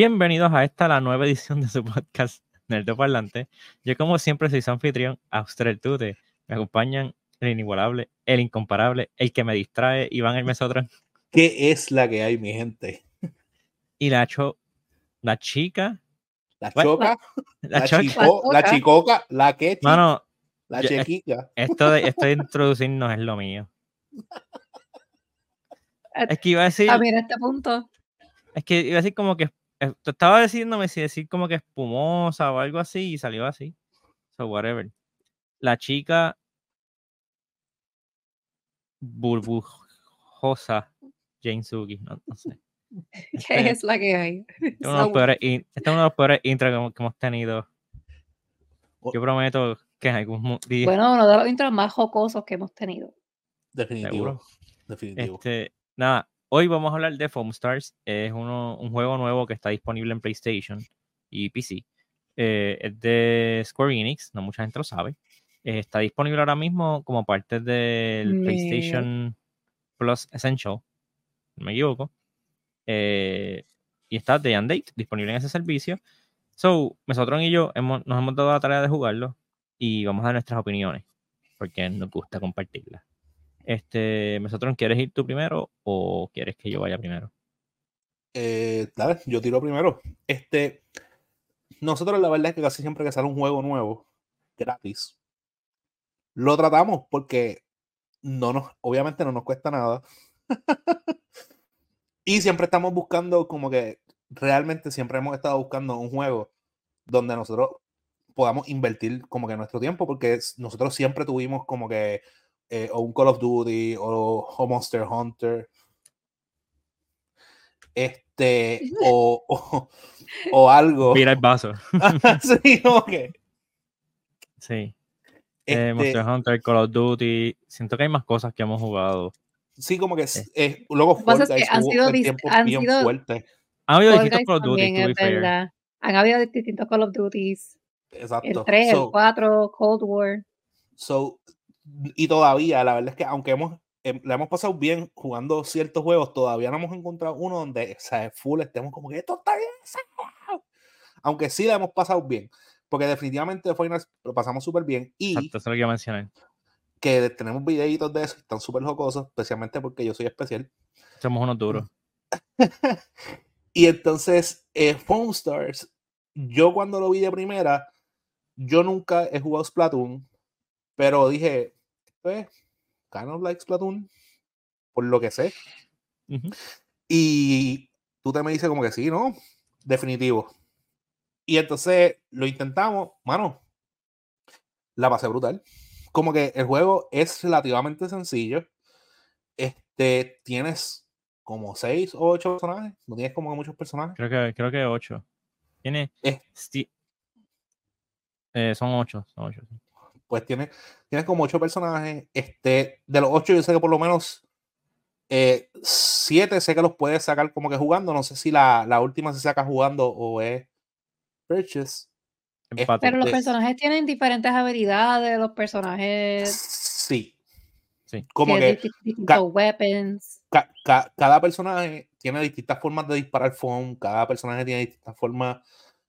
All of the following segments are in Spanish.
Bienvenidos a esta, la nueva edición de su podcast Nerdo Parlante. Yo, como siempre, soy su anfitrión, Austrel Tute. Me acompañan el inigualable, el incomparable, el que me distrae, Iván el Mesotron. ¿Qué es la que hay, mi gente? Y la, cho la chica. La choca, la, la, chico la chicoca, la que Mano, la chequica. Esto de, esto de introducirnos es lo mío. Es que iba a decir. A ver, este punto. Es que iba a decir como que eh, estaba diciéndome si decir como que espumosa o algo así y salió así. So, whatever. La chica burbujosa Jane Suki, no, sé. ¿Qué este es la que hay? Este es uno de los peores intros que, hemos tenido. Yo prometo que en algún día. Bueno, uno de los intros más jocosos que hemos tenido. Definitivo. Definitivo. Este, nada, Hoy vamos a hablar de Foam Stars. Es uno, un juego nuevo que está disponible en PlayStation y PC. Eh, es de Square Enix, no mucha gente lo sabe. Eh, está disponible ahora mismo como parte del PlayStation Plus Essential, no me equivoco. Eh, y está Day and Date disponible en ese servicio. So, nosotros y yo hemos, nos hemos dado la tarea de jugarlo y vamos a dar nuestras opiniones porque nos gusta compartirlas. Este, nosotros, ¿quieres ir tú primero o quieres que yo vaya primero? Eh, yo tiro primero. Este, nosotros la verdad es que casi siempre que sale un juego nuevo, gratis, lo tratamos porque no nos, obviamente no nos cuesta nada. y siempre estamos buscando como que realmente siempre hemos estado buscando un juego donde nosotros podamos invertir como que nuestro tiempo porque nosotros siempre tuvimos como que eh, o un Call of Duty o, Monster Hunter. Este, o, o, algo. Mira el vaso. sí, ok. Sí. Eh, este Monster Hunter, Call of Duty. Siento que hay más cosas que hemos jugado. Sí, como que es, es luego fuerte. Es que han sido, han bien sido, fuerte. Han habido distintos Call of Duty. Han habido distintos Call of Duties. Exacto. El 3, el 4, Cold War. So, y todavía, la verdad es que aunque hemos, eh, le hemos pasado bien jugando ciertos juegos, todavía no hemos encontrado uno donde, o sea, full estemos como que esto está bien. Aunque sí le hemos pasado bien, porque definitivamente Final lo pasamos súper bien. Y Exacto, eso es lo que mencionar. Que tenemos videitos de eso, están súper jocosos, especialmente porque yo soy especial. Somos unos duros. y entonces, eh, Phone Stars, yo cuando lo vi de primera, yo nunca he jugado Splatoon, pero dije, pues, kind of like Splatoon, por lo que sé. Y tú te me dices como que sí, ¿no? Definitivo. Y entonces lo intentamos, mano, la pasé brutal. Como que el juego es relativamente sencillo. Este, tienes como seis o ocho personajes. No tienes como muchos personajes. Creo que, creo que ocho. Tiene. Eh, son ocho, son ocho pues tiene, tiene como ocho personajes. Este, de los ocho, yo sé que por lo menos eh, siete sé que los puedes sacar como que jugando. No sé si la, la última se saca jugando o es Purchase. Pero los personajes tienen diferentes habilidades, los personajes. Sí. Sí. Como que. weapons. cada personaje tiene distintas formas de disparar phone. Cada personaje tiene distintas formas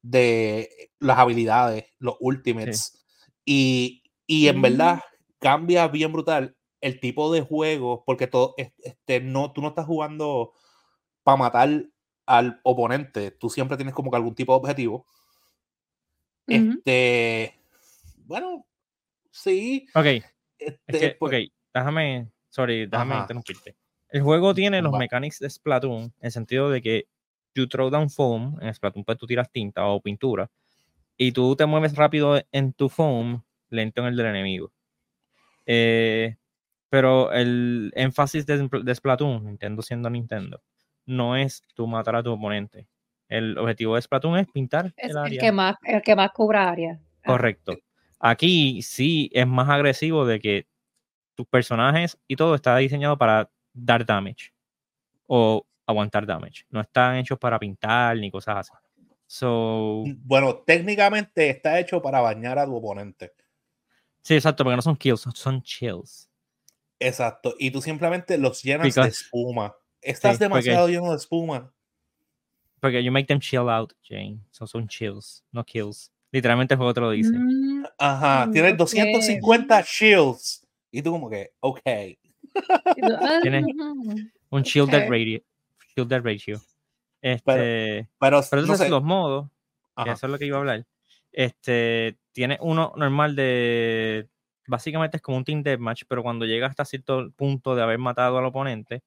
de las habilidades, los ultimates. Y y en verdad cambia bien brutal el tipo de juego, porque todo, este, no, tú no estás jugando para matar al oponente, tú siempre tienes como que algún tipo de objetivo. Este, bueno, sí. Ok. Este, pues ok, déjame, sorry, déjame interrumpirte. El juego tiene los mechanics de Splatoon, en el sentido de que you throw down foam, en Splatoon pues tú tiras tinta o pintura, y tú te mueves rápido en tu foam lento en el del enemigo. Eh, pero el énfasis de, Splatoon, Nintendo siendo Nintendo, no es tú matar a tu oponente. El objetivo de Splatoon es pintar es el área. que más, el que más cubra área. Ah. Correcto. Aquí sí es más agresivo de que tus personajes y todo está diseñado para dar damage o aguantar damage. No están hechos para pintar ni cosas así. So, bueno, técnicamente está hecho para bañar a tu oponente. Sí, exacto, porque no son kills, son chills. Exacto, y tú simplemente los llenas de espuma. Estás demasiado lleno de espuma. Porque you make them chill out, Jane. So son chills, no kills. Literalmente el juego te lo dice. Mm, Ajá, Mm, tienes ok. 250 shields. Y tú como que, ok. Ah, Un shield dead Ok. ratio. Shield dead ratio. Este, Pero, pero no entonces sé. los modos, que eso es lo que iba a hablar. Este, tiene uno normal de. Básicamente es como un team deathmatch, pero cuando llega hasta cierto punto de haber matado al oponente,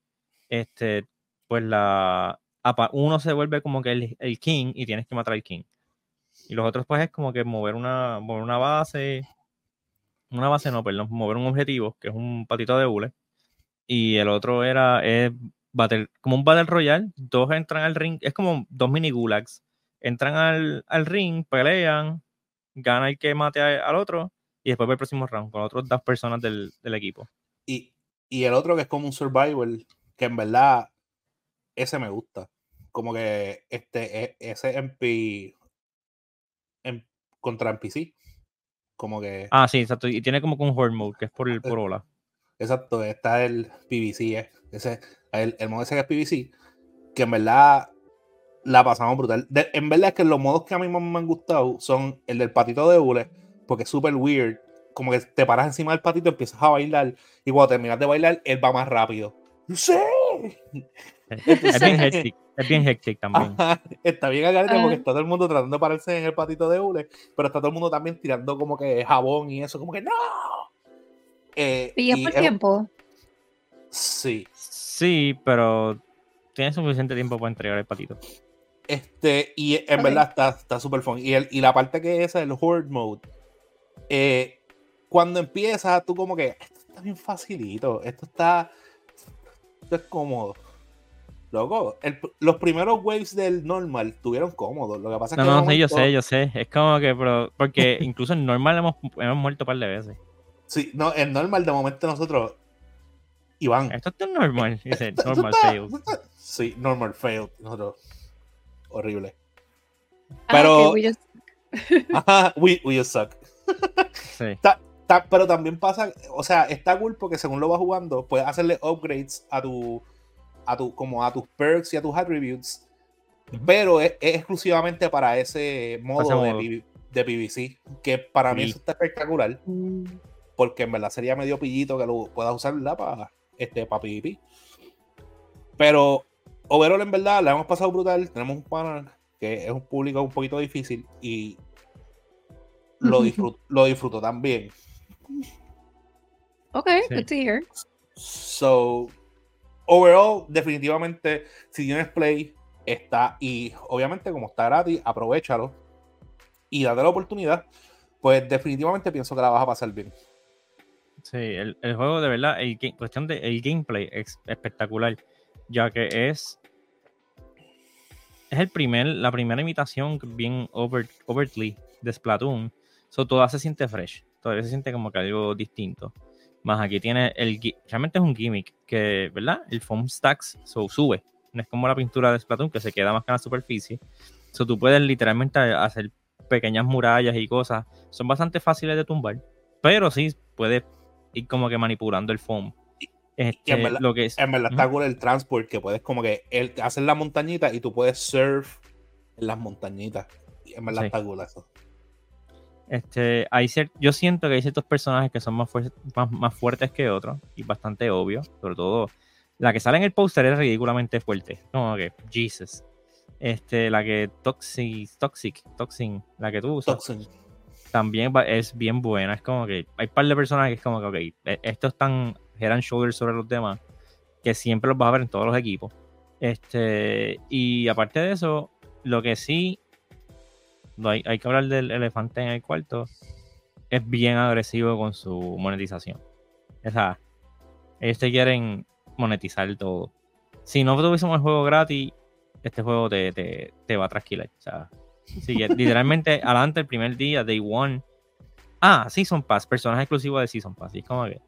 este, pues la. Uno se vuelve como que el, king y tienes que matar al king. Y los otros, pues, es como que mover una, mover una base. Una base, no, perdón, mover un objetivo, que es un patito de hule. Y el otro era es como un Battle Royale. Dos entran al ring, es como dos mini gulags entran al, al ring, pelean, gana el que mate a- al otro y después va el próximo round con otras dos personas del, del equipo. Y, y el otro que es como un survival, que en verdad ese me gusta. Como que este, e- ese MP en- contra NPC. Como que, Ah, sí, exacto. Y tiene como un horde mode, que es por, el, por ola. exacto, está el PvC, eh, ese, el, el modo ese que es PvC, que en verdad la pasamos brutal. De- en verdad es que los modos que a mí más me han gustado son el del patito de hule, porque es súper weird. Como que te paras encima del patito, empiezas a bailar, y cuando terminas de bailar, él va más rápido. ¡Sí! Es bien hectic, es bien hectic también. Ajá, está bien agarrado porque Ah. está todo el mundo tratando de pararse en el patito de hule, pero está todo el mundo también tirando como que jabón y eso, como que ¡No! Eh, Y es por tiempo. Sí. Sí, pero tiene suficiente tiempo para entregar el patito. Este, y en verdad está está súper fun. Y, el- y la parte que es el Horde Mode, eh, cuando empiezas, tú como que esto está bien facilito, esto está, esto es cómodo. Loco, el- los primeros waves del normal tuvieron cómodos. Lo que pasa es No, que de no, sí, yo sé, yo sé. Es como que, pero, porque incluso en normal hemos, hemos muerto un par de veces. Sí, no, el normal de momento nosotros, Iván, Esto está normal, dice, normal fails. Sí, normal failed. Nosotros, horrible. Ah, Pero- we just- Ajá, we, we just suck. Sí. Ta- pero también pasa, o sea, está cool porque según lo vas jugando, puedes hacerle upgrades a tu, a tu, como a tus perks y a tus attributes, pero es, es exclusivamente para ese modo, modo. De, de PvC, que para mí eso está espectacular, Mm, porque en verdad sería medio pillito que lo puedas usar, ¿verdad? Para, este, para PvP. Pero, overall, en verdad, la hemos pasado brutal, tenemos un panel que es un público un poquito difícil y lo, disfrut lo disfruto también. Ok, Sí. good to hear. So, overall, definitivamente, si tienes Play, está. Y obviamente, como está gratis, aprovechalo y date la oportunidad. Pues definitivamente pienso que la vas a pasar bien. Sí, el, el juego de verdad, el cuestión de el gameplay es espectacular, ya que es es el primer, la primera imitación bien over, overtly de Splatoon. So, todo se siente fresh, todavía se siente como que algo distinto. Más aquí tiene el realmente es un gimmick que, ¿verdad? El foam stacks so, sube. No es como la pintura de Splatoon que se queda más que en la superficie. So, tú puedes literalmente hacer pequeñas murallas y cosas. Son bastante fáciles de tumbar, pero sí puedes ir como que manipulando el foam. Este, verdad- lo que es, En verdad está cool el transport, que puedes como que el, hacer la montañita y tú puedes surf en las montañitas. En verdad Sí. está cool eso. este, hay yo siento que hay ciertos personajes que son más, fuer- más, más fuertes que otros y bastante obvio, sobre todo la que sale en el póster es ridículamente fuerte, como que Jesus. Este, la que Toxic, Toxic, Toxin, la que tú usas, Toxin. también es bien buena. Es como que hay un par de personajes que es como que, ok, e- estos están head and shoulders sobre los demás, que siempre los vas a ver en todos los equipos. Este, y aparte de eso, lo que sí, hay, hay que hablar del elefante en el cuarto, es bien agresivo con su monetización. O sea, ellos te quieren monetizar todo. Si no tuviésemos el juego gratis, este juego te, te, te va a trasquilar. O sea, Sí, literalmente adelante el primer día, day one. Ah, Season Pass, personaje exclusivo de Season Pass. Y es como que,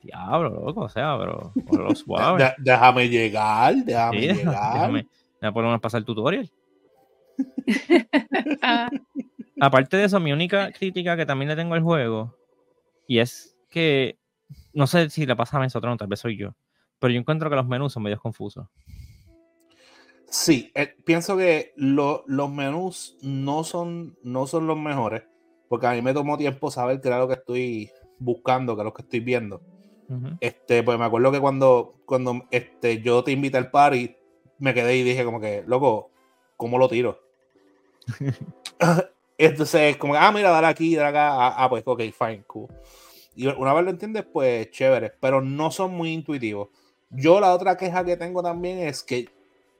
diablo, loco, o sea, pero por lo suave. De- déjame llegar, déjame Sí, llegar. déjame, déjame por lo menos pasar el tutorial. Ah, Aparte de eso, mi única crítica que también le tengo al juego, y es que, no sé si le pasa a nosotros, no, tal vez soy yo, pero yo encuentro que los menús son medio confusos. Sí, eh, pienso que los menús no son, no son los mejores, porque a mí me tomó tiempo saber qué era lo que estoy buscando, qué es lo que estoy viendo. Este, pues me acuerdo que cuando, cuando este, yo te invité al party, me quedé y dije como que, loco, ¿cómo lo tiro? Entonces, como, ah, mira, dale aquí, dale acá, ah, ah, pues, ok, fine, cool. Y una vez lo entiendes, pues chévere, pero no son muy intuitivos. Yo la otra queja que tengo también es que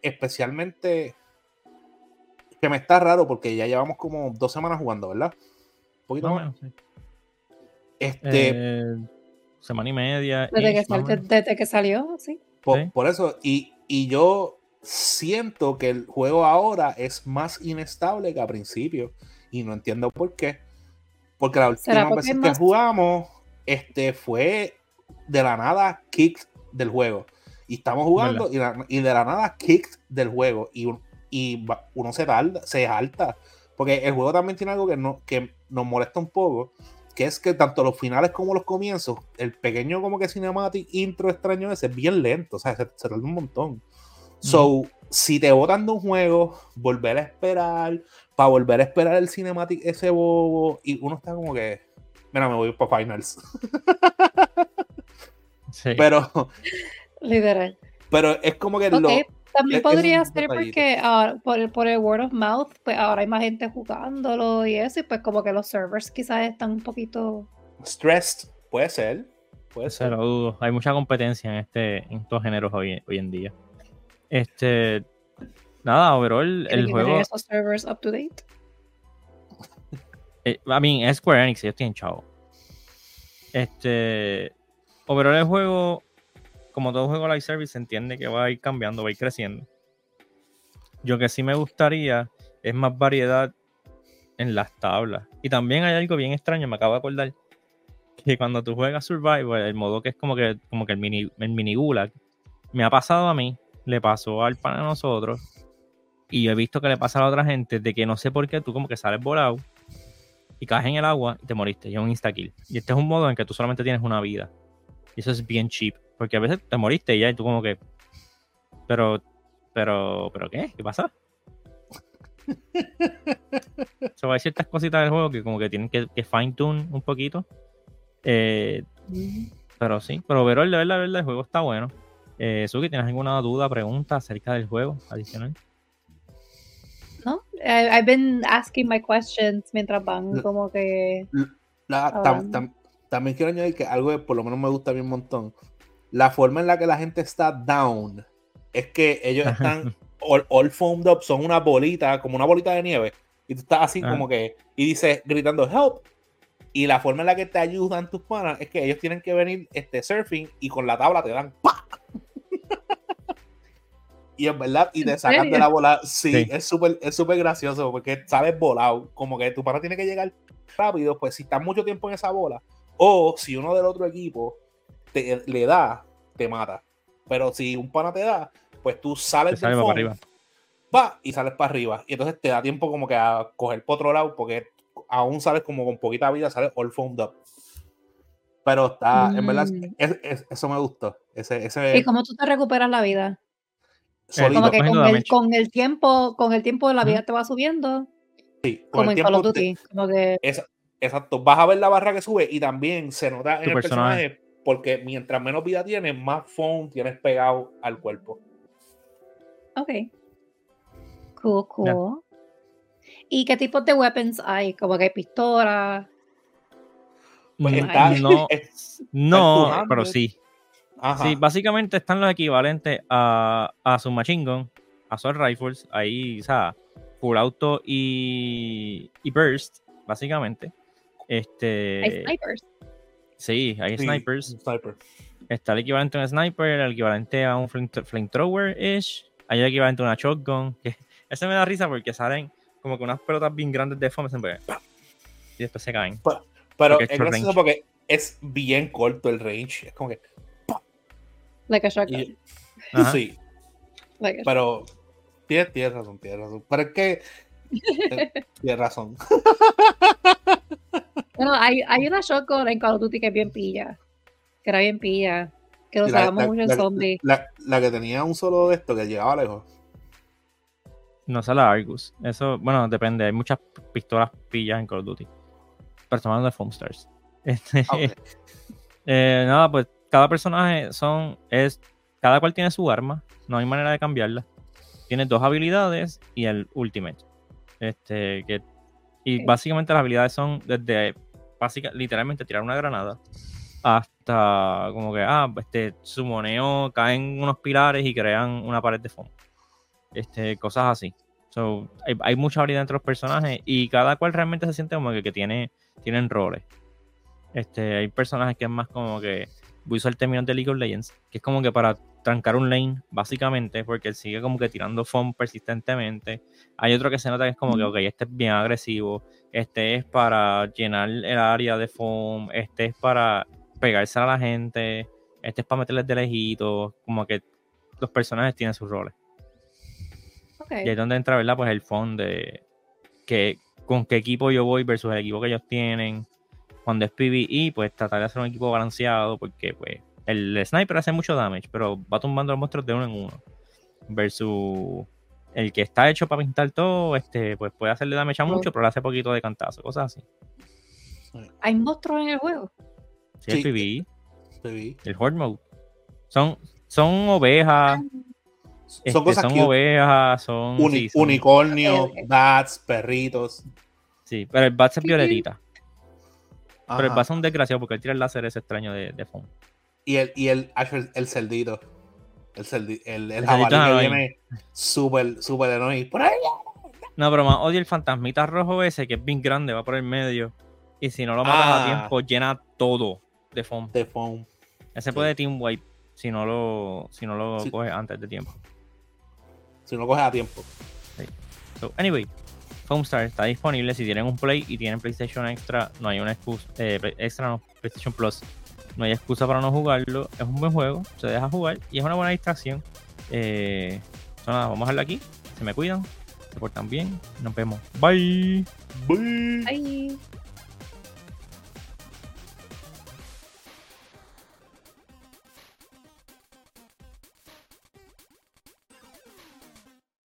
especialmente que me está raro porque ya llevamos como dos semanas jugando, ¿verdad? Un poquito más. Este. Eh, semana y media. Desde, que, salió, sí. Por, eso, y, y, yo siento que el juego ahora es más inestable que al principio. Y no entiendo por qué. Porque la última vez que jugamos, este fue de la nada kick del juego. Y estamos jugando y, de la nada kick del juego. Y, y uno se tarda, se alta. Porque el juego también tiene algo que, no, que nos molesta un poco. Que es que tanto los finales como los comienzos, el pequeño como que cinematic intro extraño ese es bien lento. O sea, se, tarda un montón. So, si te botan de un juego, volver a esperar, para volver a esperar el cinematic ese bobo, y uno está como que, mira, me voy para finals. sí. Pero Literal. Pero es como que También podría ser porque por, el, por el word of mouth, pues ahora hay más gente jugándolo y eso, y pues como que los servers quizás están un poquito... Stressed, puede ser. Puede ser. lo dudo. Hay mucha competencia en este en estos géneros hoy, hoy en día. Este... Nada, overall, el juego... esos servers up to date? Eh, I mean, es Square Enix, ellos tienen chavo. Este... Overall el juego como todo juego live service, se entiende que va a ir cambiando, va a ir creciendo. Yo que sí me gustaría es más variedad en las tablas. Y también hay algo bien extraño, me acabo de acordar, que cuando tú juegas Survivor, el modo que es como que, como que el mini, el mini gulag, me ha pasado a mí, le pasó al pan a nosotros, y he visto que le pasa a la otra gente de que no sé por qué tú como que sales volado y caes en el agua y te moriste, y es un insta kill. Y este es un modo en que tú solamente tienes una vida. Y eso es bien cheap. Porque a veces te moriste y ya y tú como que. Pero. Pero. ¿Pero qué? ¿Qué pasa? so, hay ciertas cositas del juego que como que tienen que, fine tune un poquito. Eh, pero sí, pero pero de verdad, verdad, el juego está bueno. Eh, Suki, ¿tienes alguna duda, pregunta acerca del juego adicional? No, I've been asking my questions mientras van como que... también quiero añadir que algo que por lo menos me gusta a mí un montón la forma en la que la gente está down es que ellos están all, foamed up, son una bolita, como una bolita de nieve. Y tú estás así como que, y dices, gritando, help. Y la forma en la que te ayudan tus panas es que ellos tienen que venir este surfing y con la tabla te dan ¡pa! y en verdad, y te sacan de la bola. Sí, es súper es súper gracioso porque sales volado. Como que tu pana tiene que llegar rápido, pues si estás mucho tiempo en esa bola, o si uno del otro equipo te, le da, te mata. Pero si un pana te da, pues tú sales del fondo, arriba. Va y sales para arriba. Y entonces te da tiempo como que a coger por otro lado, porque aún sales como con poquita vida, sales all foamed up. Pero está, en verdad, mm. eso me gustó. Ese, ese, ¿Y cómo tú te recuperas la vida? Como que con el, tiempo, con el tiempo la vida te va subiendo. Sí, como en Call of Duty. exacto, vas a ver la barra que sube y también se nota en el personaje porque mientras menos vida tienes, más foam tienes pegado al cuerpo. Ok. Cool, cool. ¿Y qué tipos de weapons hay? Como que hay pistolas. Pues no, no pero sí. Sí, básicamente están los equivalentes a, a su machine gun, a sus rifles, ahí, o sea, full auto y, y burst, básicamente. Este, hay snipers. Sí, hay snipers. Está el equivalente a un sniper, el equivalente a un flamethrower-ish. Hay el equivalente a una shotgun. Que, ese me da risa porque salen como que unas pelotas bien grandes de foam y después se caen. Pero, es gracioso porque es bien corto el range. Es como que. Like a shotgun. sí. pero tienes, razón, tienes razón. Pero es que. Eh, tienes razón. Bueno, hay, hay una shotgun en Call of Duty que es bien pilla. Que era bien pilla. Que lo usábamos mucho en zombies. La, la, que tenía un solo de esto que llegaba lejos. No sale Argus. Eso, bueno, depende. Hay muchas pistolas pillas en Call of Duty. Hablando de Foam Stars. Este, Ok. eh, nada, pues cada personaje son. es Cada cual tiene su arma. No hay manera de cambiarla. Tiene dos habilidades y el Ultimate. Este, que. Y básicamente las habilidades son desde. Básica, literalmente tirar una granada. Hasta como que, ah, este, su moneo caen unos pilares y crean una pared de foam. Este, cosas así. So, hay, hay mucha variedad entre los personajes y cada cual realmente se siente como que, que tiene, tienen roles. Este, hay personajes que es más como que voy a usar el término de League of Legends, que es como que para trancar un lane, básicamente, porque él sigue como que tirando foam persistentemente. Hay otro que se nota que es como que, ok, este es bien agresivo, este es para llenar el área de foam, este es para pegarse a la gente, este es para meterles de lejito, como que los personajes tienen sus roles. Y ahí es donde entra, ¿verdad? Pues el fondo de que con qué equipo yo voy versus el equipo que ellos tienen. Cuando es PvE, pues tratar de hacer un equipo balanceado, porque pues el sniper hace mucho damage, pero va tumbando los monstruos de uno en uno. Versus el que está hecho para pintar todo, este, pues puede hacerle damage a mucho, pero le hace poquito de cantazo, cosas así. Hay monstruos en el juego. Sí, el. PvE, vi. el Horde Mode. Son, son ovejas, este, Son cosas son cute. ovejas, son, Uni- sí, son- unicornios, bats, perritos. sí, pero el Bats es violetita. Pero el. Bats es un desgraciado porque él tira el láser ese extraño de, de foam. Y el, y el, ah, el, el cerdito. El, cerdi- el, el jabalí que viene súper, súper annoying. Por ahí. No, pero más odio el fantasmita rojo ese que es bien grande, va por el medio. Y si no lo matas Ah. a tiempo, llena todo de foam. De foam. Ese sí. puede team wipe si no lo, si no lo Sí. coges antes de tiempo. Si no coges a tiempo. So, anyway, Foamstar está disponible. Si tienen un Play y tienen PlayStation Extra, no hay una excusa. eh, extra no, PlayStation Plus. No hay excusa para no jugarlo. Es un buen juego, se deja jugar y es una buena distracción. Eh, so nada, vamos a dejarlo aquí. Se me cuidan, se portan bien. Nos vemos. Bye. Bye. Ay.